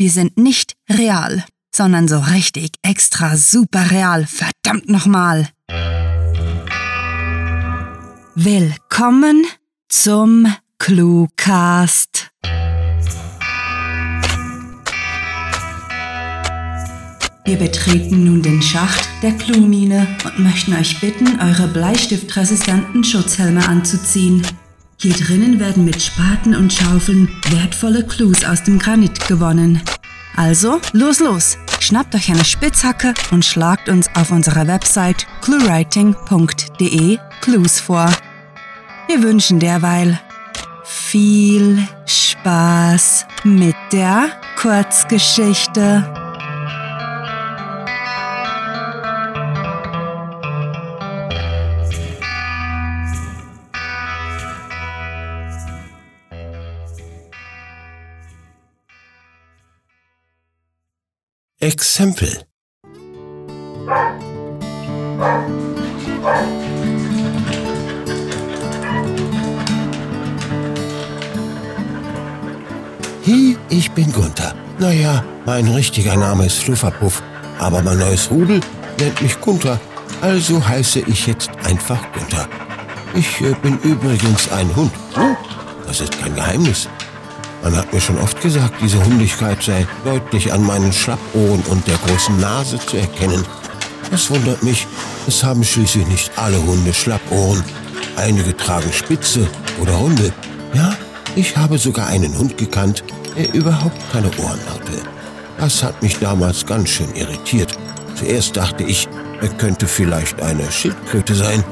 Wir sind nicht real, sondern so richtig extra super real. Verdammt nochmal. Willkommen zum Cluecast. Wir betreten nun den Schacht der Cluemine und möchten euch bitten, eure bleistiftresistenten Schutzhelme anzuziehen. Hier drinnen werden mit Spaten und Schaufeln wertvolle Clues aus dem Granit gewonnen. Also, los, los! Schnappt euch eine Spitzhacke und schlagt uns auf unserer Website cluewriting.de Clues vor. Wir wünschen derweil viel Spaß mit der Kurzgeschichte. Exempel Hi, ich bin Gunther. Naja, mein richtiger Name ist Flufferpuff, aber mein neues Rudel nennt mich Gunther, also heiße ich jetzt einfach Gunther. Ich äh, bin übrigens ein Hund. Hm? Das ist kein Geheimnis. Man hat mir schon oft gesagt, diese Hundigkeit sei deutlich an meinen Schlappohren und der großen Nase zu erkennen. Das wundert mich, es haben schließlich nicht alle Hunde Schlappohren. Einige tragen spitze oder runde. Ja, ich habe sogar einen Hund gekannt, der überhaupt keine Ohren hatte. Das hat mich damals ganz schön irritiert. Zuerst dachte ich, er könnte vielleicht eine Schildkröte sein.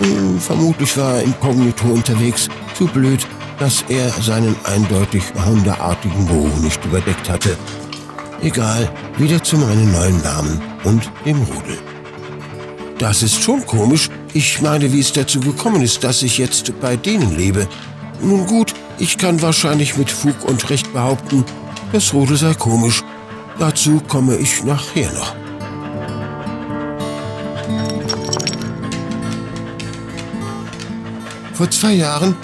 Hm, vermutlich war er inkognito unterwegs, zu blöd, dass er seinen eindeutig hundeartigen Geruch nicht überdeckt hatte. Egal, wieder zu meinen neuen Namen und dem Rudel. Das ist schon komisch. Ich meine, wie es dazu gekommen ist, dass ich jetzt bei denen lebe. Nun gut, ich kann wahrscheinlich mit Fug und Recht behaupten, das Rudel sei komisch. Dazu komme ich nachher noch. Vor zwei Jahren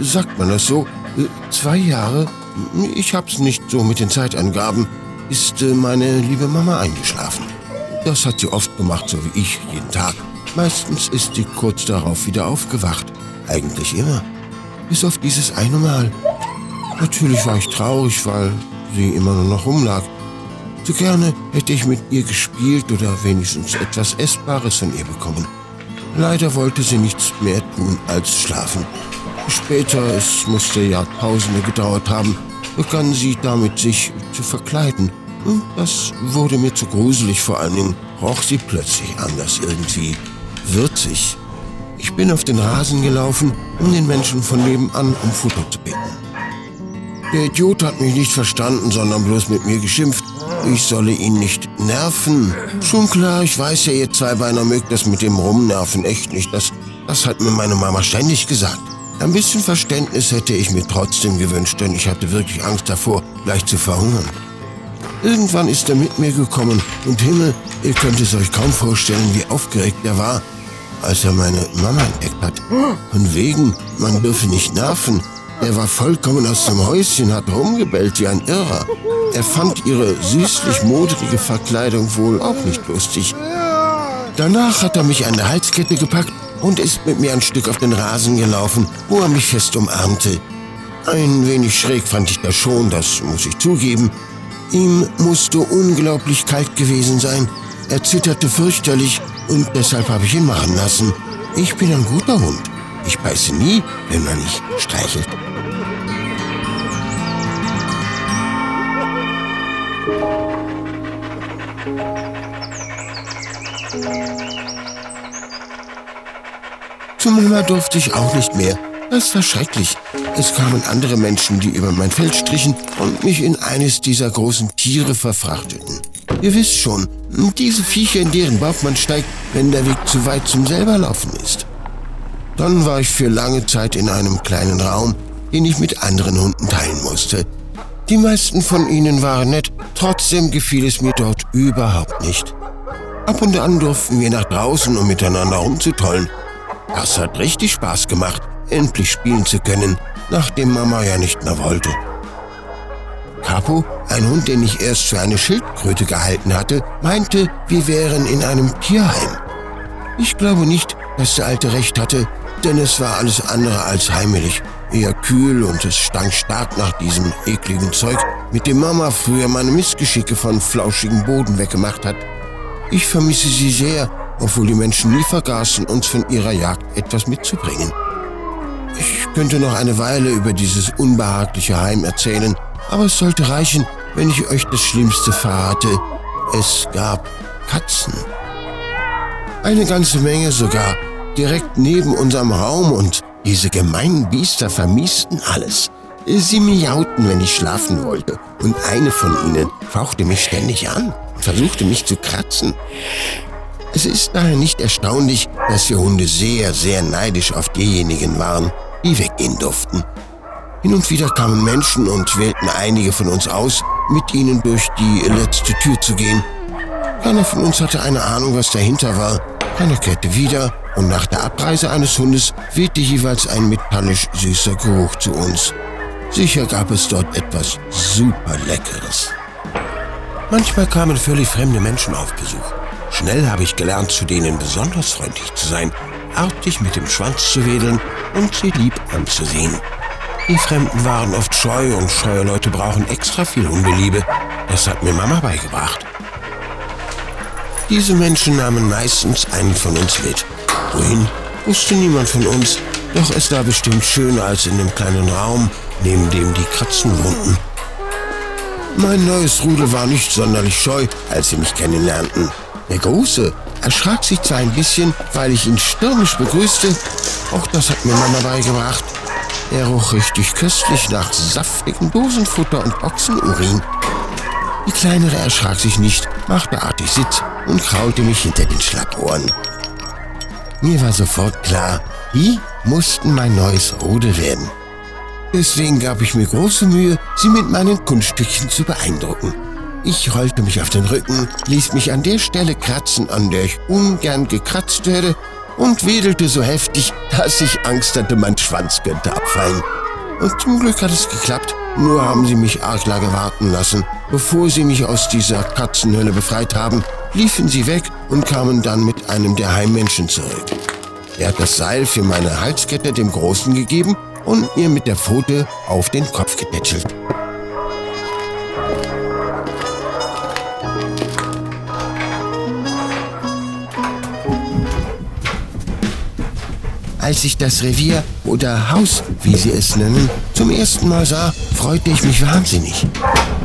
sagt man das so? Äh, zwei Jahre? Ich hab's nicht so mit den Zeitangaben. Ist äh, meine liebe Mama eingeschlafen. Das hat sie oft gemacht, so wie ich, jeden Tag. Meistens ist sie kurz darauf wieder aufgewacht. Eigentlich immer. Bis auf dieses eine Mal. Natürlich war ich traurig, weil sie immer nur noch rumlag. So gerne hätte ich mit ihr gespielt oder wenigstens etwas Essbares von ihr bekommen. Leider wollte sie nichts mehr tun als schlafen. Später, es musste Jahrtausende gedauert haben, begann sie damit, sich zu verkleiden. Hm, das wurde mir zu gruselig, vor allen Dingen roch sie plötzlich anders irgendwie würzig. Ich bin auf den Rasen gelaufen, um den Menschen von nebenan um Futter zu bitten. Der Idiot hat mich nicht verstanden, sondern bloß mit mir geschimpft. Ich solle ihn nicht nerven. Schon klar, ich weiß ja, ihr Zweibeiner mögt das mit dem Rumnerven echt nicht. Das, das hat mir meine Mama ständig gesagt. Ein bisschen Verständnis hätte ich mir trotzdem gewünscht, denn ich hatte wirklich Angst davor, gleich zu verhungern. Irgendwann ist er mit mir gekommen und Himmel, ihr könnt es euch kaum vorstellen, wie aufgeregt er war, als er meine Mama entdeckt hat. Von wegen, man dürfe nicht nerven. Er war vollkommen aus dem Häuschen, hat rumgebellt wie ein Irrer. Er fand ihre süßlich modrige Verkleidung wohl auch nicht lustig. Danach hat er mich an der Halskette gepackt und ist mit mir ein Stück auf den Rasen gelaufen, wo er mich fest umarmte. Ein wenig schräg fand ich das schon, das muss ich zugeben. Ihm musste unglaublich kalt gewesen sein. Er zitterte fürchterlich und deshalb habe ich ihn machen lassen. Ich bin ein guter Hund. Ich beiße nie, wenn man mich streichelt. Zum Mama durfte ich auch nicht mehr. Das war schrecklich. Es kamen andere Menschen, die über mein Feld strichen und mich in eines dieser großen Tiere verfrachteten. Ihr wisst schon, diese Viecher, in deren Bauch man steigt, wenn der Weg zu weit zum selberlaufen ist. Dann war ich für lange Zeit in einem kleinen Raum, den ich mit anderen Hunden teilen musste. Die meisten von ihnen waren nett, trotzdem gefiel es mir dort überhaupt nicht. Ab und an durften wir nach draußen, um miteinander rumzutollen. Das hat richtig Spaß gemacht, endlich spielen zu können, nachdem Mama ja nicht mehr wollte. Capo, ein Hund, den ich erst für eine Schildkröte gehalten hatte, meinte, wir wären in einem Tierheim. Ich glaube nicht, dass der Alte recht hatte, denn es war alles andere als heimelig. Eher kühl und es stank stark nach diesem ekligen Zeug, mit dem Mama früher meine Missgeschicke von flauschigem Boden weggemacht hat. Ich vermisse sie sehr, obwohl die Menschen nie vergaßen, uns von ihrer Jagd etwas mitzubringen. Ich könnte noch eine Weile über dieses unbehagliche Heim erzählen, aber es sollte reichen, wenn ich euch das Schlimmste verrate. Es gab Katzen. Eine ganze Menge sogar, direkt neben unserem Raum und diese gemeinen Biester vermiesten alles. Sie miauten, wenn ich schlafen wollte, und eine von ihnen fauchte mich ständig an und versuchte mich zu kratzen. Es ist daher nicht erstaunlich, dass die Hunde sehr, sehr neidisch auf diejenigen waren, die weggehen durften. Hin und wieder kamen Menschen und wählten einige von uns aus, mit ihnen durch die letzte Tür zu gehen. Keiner von uns hatte eine Ahnung, was dahinter war. Keiner kehrte wieder und nach der Abreise eines Hundes wehte jeweils ein metallisch süßer Geruch zu uns. Sicher gab es dort etwas super Leckeres. Manchmal kamen völlig fremde Menschen auf Besuch. Schnell habe ich gelernt, zu denen besonders freundlich zu sein, artig mit dem Schwanz zu wedeln und sie lieb anzusehen. Die Fremden waren oft scheu und scheue Leute brauchen extra viel Hundeliebe. Das hat mir Mama beigebracht. Diese Menschen nahmen meistens einen von uns mit. Wohin, wusste niemand von uns, doch es war bestimmt schöner als in dem kleinen Raum, neben dem die Katzen wohnten. Mein neues Rudel war nicht sonderlich scheu, als sie mich kennenlernten. Der Große erschrak sich zwar ein bisschen, weil ich ihn stürmisch begrüßte, auch das hat mir Mama beigebracht. Er roch richtig köstlich nach saftigem Dosenfutter und Ochsenurin. Die Kleinere erschrak sich nicht, machte artig Sitz und kraulte mich hinter den Schlappohren. Mir war sofort klar, die mussten mein neues Rudel werden. Deswegen gab ich mir große Mühe, sie mit meinen Kunststückchen zu beeindrucken. Ich rollte mich auf den Rücken, ließ mich an der Stelle kratzen, an der ich ungern gekratzt werde, und wedelte so heftig, dass ich Angst hatte, mein Schwanz könnte abfallen. Und zum Glück hat es geklappt, nur haben sie mich arg lange warten lassen. Bevor sie mich aus dieser Katzenhölle befreit haben, liefen sie weg und kamen dann mit einem der Heimmenschen zurück. Er hat das Seil für meine Halskette dem Großen gegeben und mir mit der Pfote auf den Kopf getätschelt. Als ich das Revier oder Haus, wie sie es nennen, zum ersten Mal sah, freute ich mich wahnsinnig.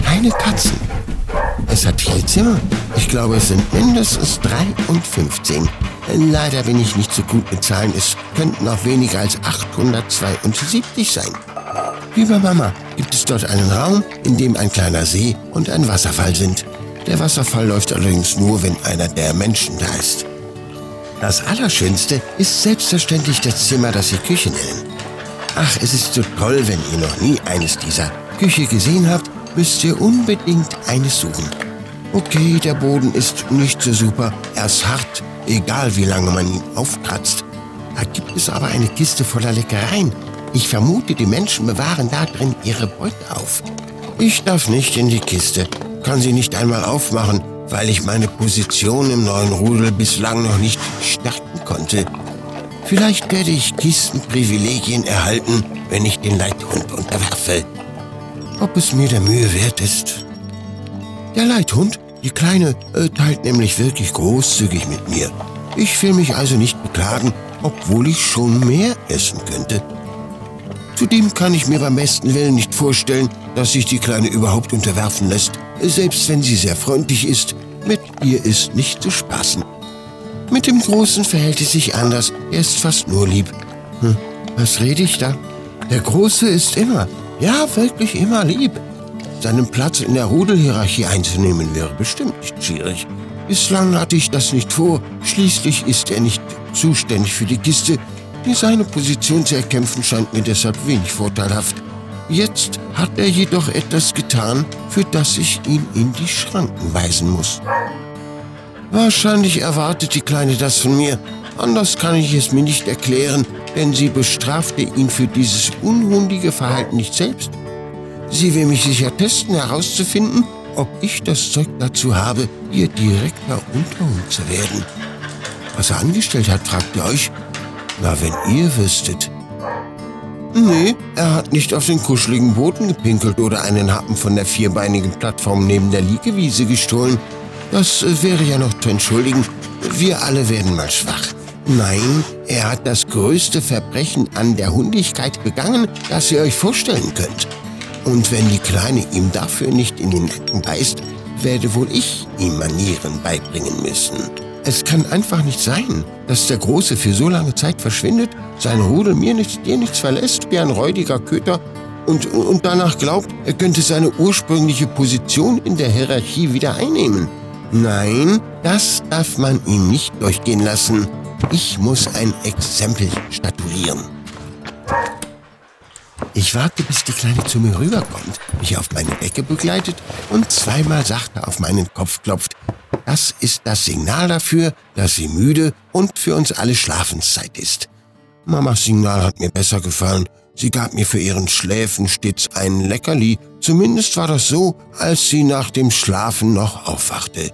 Keine Katzen. Es hat viele Zimmer. Ich glaube, es sind mindestens drei und 15. Leider bin ich nicht so gut mit Zahlen. Es könnten auch weniger als 872 sein. Bei Mama gibt es dort einen Raum, in dem ein kleiner See und ein Wasserfall sind. Der Wasserfall läuft allerdings nur, wenn einer der Menschen da ist. Das Allerschönste ist selbstverständlich das Zimmer, das Sie Küche nennen. Ach, es ist so toll, wenn ihr noch nie eines dieser Küche gesehen habt, müsst ihr unbedingt eines suchen. Okay, der Boden ist nicht so super, er ist hart, egal wie lange man ihn aufkratzt. Da gibt es aber eine Kiste voller Leckereien. Ich vermute, die Menschen bewahren da drin ihre Beute auf. Ich darf nicht in die Kiste, kann sie nicht einmal aufmachen, weil ich meine Position im neuen Rudel bislang noch nicht stärken konnte. Vielleicht werde ich Kistenprivilegien erhalten, wenn ich den Leithund unterwerfe. Ob es mir der Mühe wert ist? Der Leithund, die Kleine, äh, teilt nämlich wirklich großzügig mit mir. Ich will mich also nicht beklagen, obwohl ich schon mehr essen könnte. Zudem kann ich mir beim besten Willen nicht vorstellen, dass sich die Kleine überhaupt unterwerfen lässt, selbst wenn sie sehr freundlich ist. Mit ihr ist nicht zu spaßen. Mit dem Großen verhält es sich anders. Er ist fast nur lieb. Hm, was rede ich da? Der Große ist immer, ja wirklich immer lieb. Seinen Platz in der Rudelhierarchie einzunehmen wäre bestimmt nicht schwierig. Bislang hatte ich das nicht vor. Schließlich ist er nicht zuständig für die Kiste. Seine Position zu erkämpfen scheint mir deshalb wenig vorteilhaft. Jetzt hat er jedoch etwas getan, für das ich ihn in die Schranken weisen muss. Wahrscheinlich erwartet die Kleine das von mir. Anders kann ich es mir nicht erklären, denn sie bestrafte ihn für dieses unhundige Verhalten nicht selbst. Sie will mich sicher testen, herauszufinden, ob ich das Zeug dazu habe, ihr direkter Unterhund zu werden. Was er angestellt hat, fragt ihr euch? Na, wenn ihr wüsstet. Nee, er hat nicht auf den kuscheligen Boden gepinkelt oder einen Happen von der vierbeinigen Plattform neben der Liegewiese gestohlen. Das wäre ja noch zu entschuldigen. Wir alle werden mal schwach. Nein, er hat das größte Verbrechen an der Hundigkeit begangen, das ihr euch vorstellen könnt. Und wenn die Kleine ihm dafür nicht in den Nacken beißt, werde wohl ich ihm Manieren beibringen müssen. Es kann einfach nicht sein, dass der Große für so lange Zeit verschwindet, sein Rudel mir nichts, dir nichts verlässt wie ein räudiger Köter und, und danach glaubt, er könnte seine ursprüngliche Position in der Hierarchie wieder einnehmen. Nein, das darf man ihm nicht durchgehen lassen. Ich muss ein Exempel statuieren. Ich warte, bis die Kleine zu mir rüberkommt, mich auf meine Decke begleitet und zweimal sachte auf meinen Kopf klopft. Das ist das Signal dafür, dass sie müde und für uns alle Schlafenszeit ist. Mamas Signal hat mir besser gefallen. Sie gab mir für ihren Schläfen stets ein Leckerli. Zumindest war das so, als sie nach dem Schlafen noch aufwachte.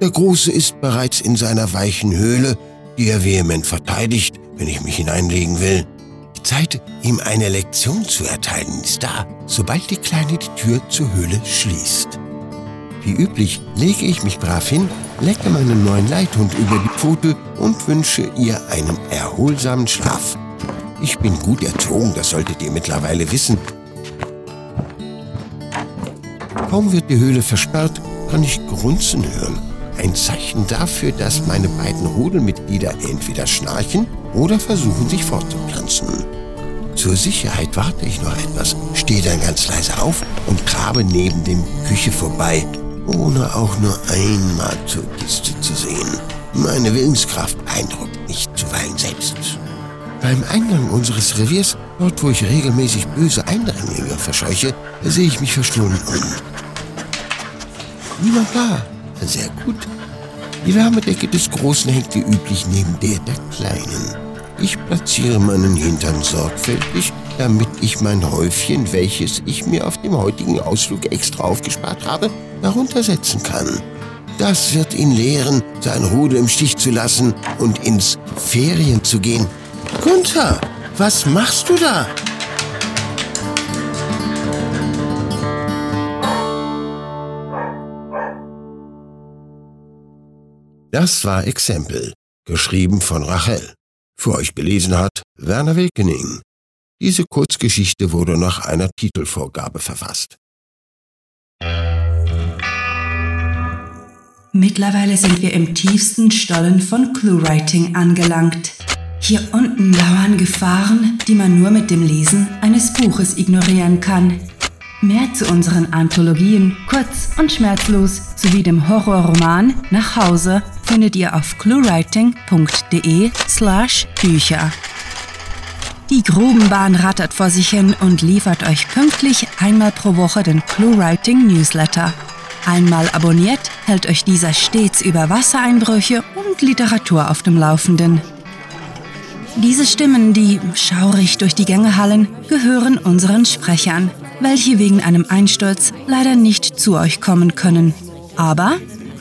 Der Große ist bereits in seiner weichen Höhle, die er vehement verteidigt, wenn ich mich hineinlegen will. Die Zeit, ihm eine Lektion zu erteilen, ist da, sobald die Kleine die Tür zur Höhle schließt. Wie üblich lege ich mich brav hin, lecke meinen neuen Leithund über die Pfote und wünsche ihr einen erholsamen Schlaf. Ich bin gut erzogen, das solltet ihr mittlerweile wissen. Kaum wird die Höhle versperrt, kann ich Grunzen hören. Ein Zeichen dafür, dass meine beiden Rudelmitglieder entweder schnarchen oder versuchen, sich fortzupflanzen. Zur Sicherheit warte ich noch etwas, stehe dann ganz leise auf und grabe neben dem Küche vorbei, ohne auch nur einmal zur Kiste zu sehen. Meine Willenskraft beeindruckt mich zuweilen selbst. Beim Eingang unseres Reviers, dort wo ich regelmäßig böse Eindringlinge verscheuche, sehe ich mich verstohlen um. Niemand da. Sehr gut. Die Wärmedecke des Großen hängt wie üblich neben der der Kleinen. Ich platziere meinen Hintern sorgfältig, damit ich mein Häufchen, welches ich mir auf dem heutigen Ausflug extra aufgespart habe, darunter setzen kann. Das wird ihn lehren, sein Rudel im Stich zu lassen und ins Ferien zu gehen. Gunther, was machst du da? Das war Exempel, geschrieben von Rachel. Für euch gelesen hat Werner Wilkening. Diese Kurzgeschichte wurde nach einer Titelvorgabe verfasst. Mittlerweile sind wir im tiefsten Stollen von Cluewriting angelangt. Hier unten lauern Gefahren, die man nur mit dem Lesen eines Buches ignorieren kann. Mehr zu unseren Anthologien, kurz und schmerzlos, sowie dem Horrorroman Nach Hause findet ihr auf cluewriting.de slash Bücher. Die Grubenbahn rattert vor sich hin und liefert euch pünktlich einmal pro Woche den ClueWriting Newsletter. Einmal abonniert, hält euch dieser stets über Wassereinbrüche und Literatur auf dem Laufenden. Diese Stimmen, die schaurig durch die Gänge hallen, gehören unseren Sprechern, welche wegen einem Einsturz leider nicht zu euch kommen können. Aber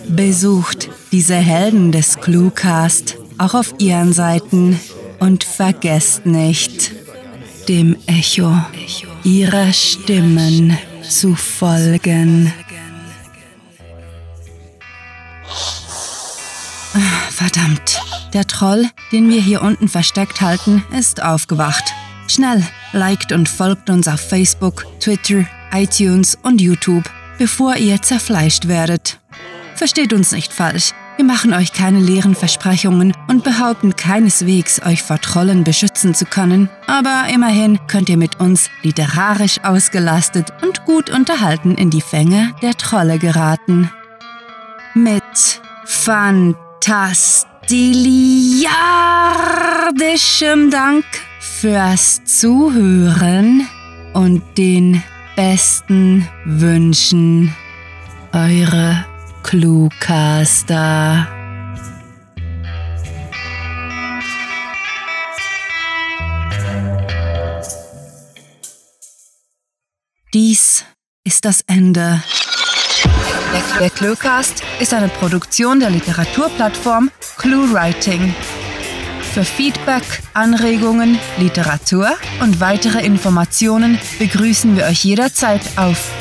besucht diese Helden des Cluecast auch auf ihren Seiten und vergesst nicht, dem Echo ihrer Stimmen zu folgen. Verdammt, der Troll, den wir hier unten versteckt halten, ist aufgewacht. Schnell, liked und folgt uns auf Facebook, Twitter, iTunes und YouTube, bevor ihr zerfleischt werdet. Versteht uns nicht falsch, wir machen euch keine leeren Versprechungen und behaupten keineswegs, euch vor Trollen beschützen zu können, aber immerhin könnt ihr mit uns literarisch ausgelastet und gut unterhalten in die Fänge der Trolle geraten. Mit fantastiliardischem Dank fürs Zuhören und den besten Wünschen. Eure Cluecaster. Dies ist das Ende. Der Cluecast ist eine Produktion der Literaturplattform ClueWriting. Für Feedback, Anregungen, Literatur und weitere Informationen begrüßen wir euch jederzeit auf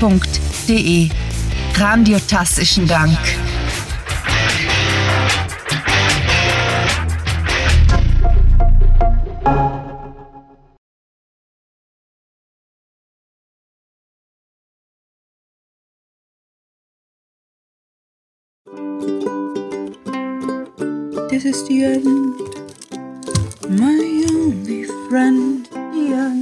www.cluewriting.de. Grandiotastischen Dank. This is the end, my only friend, the end.